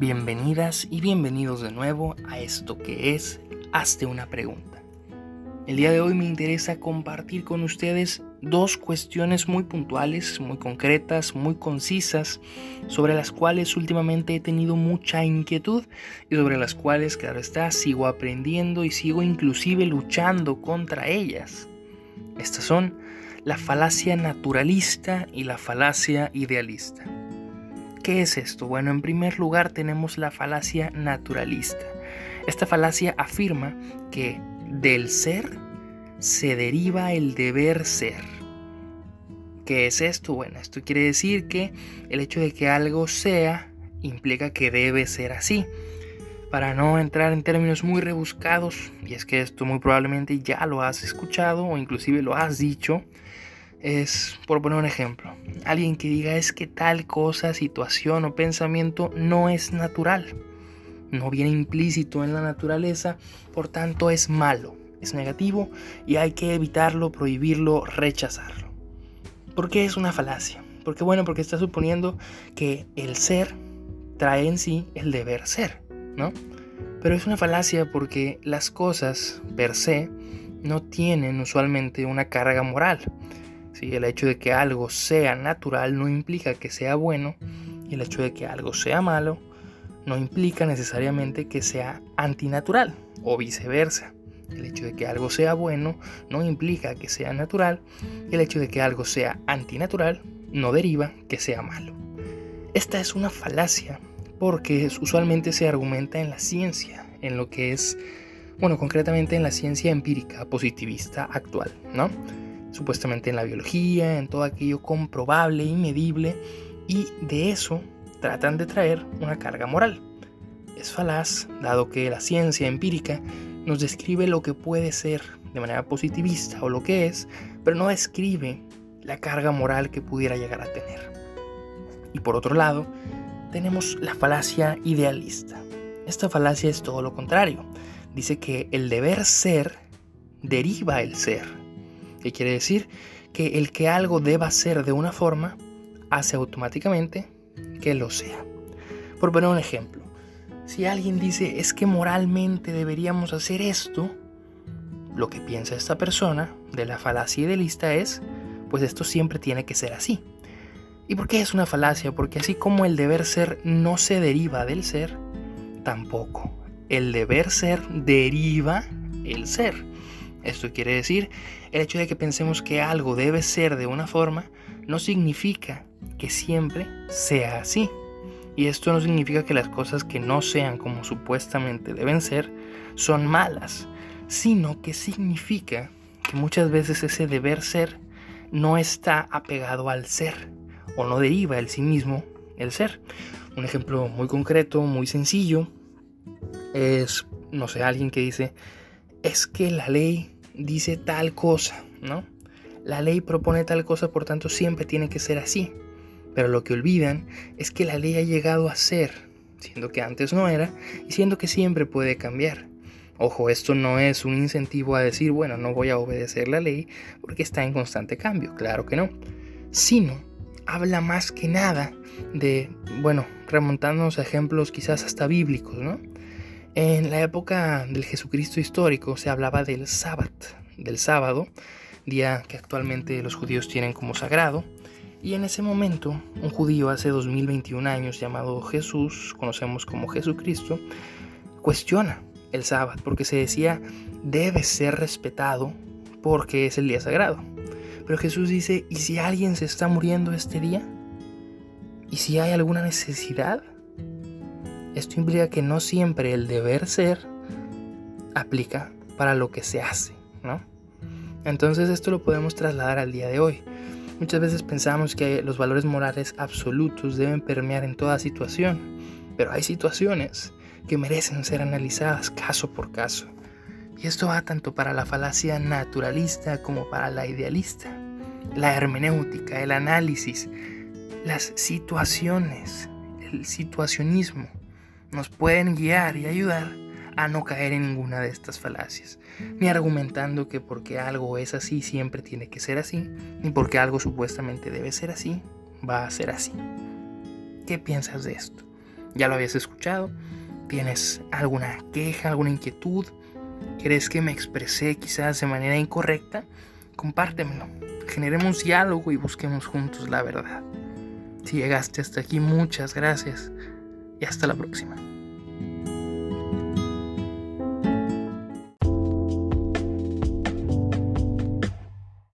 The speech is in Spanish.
Bienvenidas y bienvenidos de nuevo a esto que es Hazte una pregunta. El día de hoy me interesa compartir con ustedes dos cuestiones muy puntuales, muy concretas, muy concisas, sobre las cuales últimamente he tenido mucha inquietud y sobre las cuales, claro está, sigo aprendiendo y sigo inclusive luchando contra ellas. Estas son la falacia naturalista y la falacia idealista. ¿Qué es esto? Bueno, en primer lugar tenemos la falacia naturalista. Esta falacia afirma que del ser se deriva el deber ser. ¿Qué es esto? Bueno, esto quiere decir que el hecho de que algo sea implica que debe ser así. Para no entrar en términos muy rebuscados, y es que esto muy probablemente ya lo has escuchado o inclusive lo has dicho, es, por poner un ejemplo, alguien que diga es que tal cosa, situación o pensamiento no es natural, no viene implícito en la naturaleza, por tanto es malo, es negativo y hay que evitarlo, prohibirlo, rechazarlo. ¿Por qué es una falacia? Porque bueno, porque está suponiendo que el ser trae en sí el deber ser, ¿no? Pero es una falacia porque las cosas per se no tienen usualmente una carga moral el hecho de que algo sea natural no implica que sea bueno y el hecho de que algo sea malo no implica necesariamente que sea antinatural o viceversa. El hecho de que algo sea bueno no implica que sea natural y el hecho de que algo sea antinatural no deriva que sea malo. Esta es una falacia porque usualmente se argumenta en la ciencia, en lo que es, bueno, concretamente en la ciencia empírica positivista actual, ¿no? Supuestamente en la biología, en todo aquello comprobable y medible, y de eso tratan de traer una carga moral. Es falaz, dado que la ciencia empírica nos describe lo que puede ser de manera positivista o lo que es, pero no describe la carga moral que pudiera llegar a tener. Y por otro lado, tenemos la falacia idealista. Esta falacia es todo lo contrario. Dice que el deber ser deriva el ser ¿Qué quiere decir? Que el que algo deba ser de una forma hace automáticamente que lo sea. Por poner un ejemplo, si alguien dice es que moralmente deberíamos hacer esto, lo que piensa esta persona de la falacia idealista es, pues esto siempre tiene que ser así. ¿Y por qué es una falacia? Porque así como el deber ser no se deriva del ser, tampoco el deber ser deriva el ser. Esto quiere decir, el hecho de que pensemos que algo debe ser de una forma no significa que siempre sea así. Y esto no significa que las cosas que no sean como supuestamente deben ser son malas, sino que significa que muchas veces ese deber ser no está apegado al ser o no deriva el sí mismo el ser. Un ejemplo muy concreto, muy sencillo, es, no sé, alguien que dice, es que la ley dice tal cosa, ¿no? La ley propone tal cosa, por tanto siempre tiene que ser así. Pero lo que olvidan es que la ley ha llegado a ser, siendo que antes no era, y siendo que siempre puede cambiar. Ojo, esto no es un incentivo a decir, bueno, no voy a obedecer la ley porque está en constante cambio, claro que no. Sino, habla más que nada de, bueno, remontándonos a ejemplos quizás hasta bíblicos, ¿no? En la época del Jesucristo histórico se hablaba del sábado, del sábado, día que actualmente los judíos tienen como sagrado, y en ese momento un judío hace 2021 años llamado Jesús, conocemos como Jesucristo, cuestiona el sábado porque se decía debe ser respetado porque es el día sagrado. Pero Jesús dice, ¿y si alguien se está muriendo este día? ¿Y si hay alguna necesidad? Esto implica que no siempre el deber ser aplica para lo que se hace, ¿no? Entonces esto lo podemos trasladar al día de hoy. Muchas veces pensamos que los valores morales absolutos deben permear en toda situación, pero hay situaciones que merecen ser analizadas caso por caso. Y esto va tanto para la falacia naturalista como para la idealista. La hermenéutica, el análisis, las situaciones, el situacionismo nos pueden guiar y ayudar a no caer en ninguna de estas falacias, ni argumentando que porque algo es así siempre tiene que ser así, ni porque algo supuestamente debe ser así, va a ser así. ¿Qué piensas de esto? ¿Ya lo habías escuchado? ¿Tienes alguna queja, alguna inquietud? ¿Crees que me expresé quizás de manera incorrecta? Compártemelo. Generemos diálogo y busquemos juntos la verdad. Si llegaste hasta aquí, muchas gracias y hasta la próxima.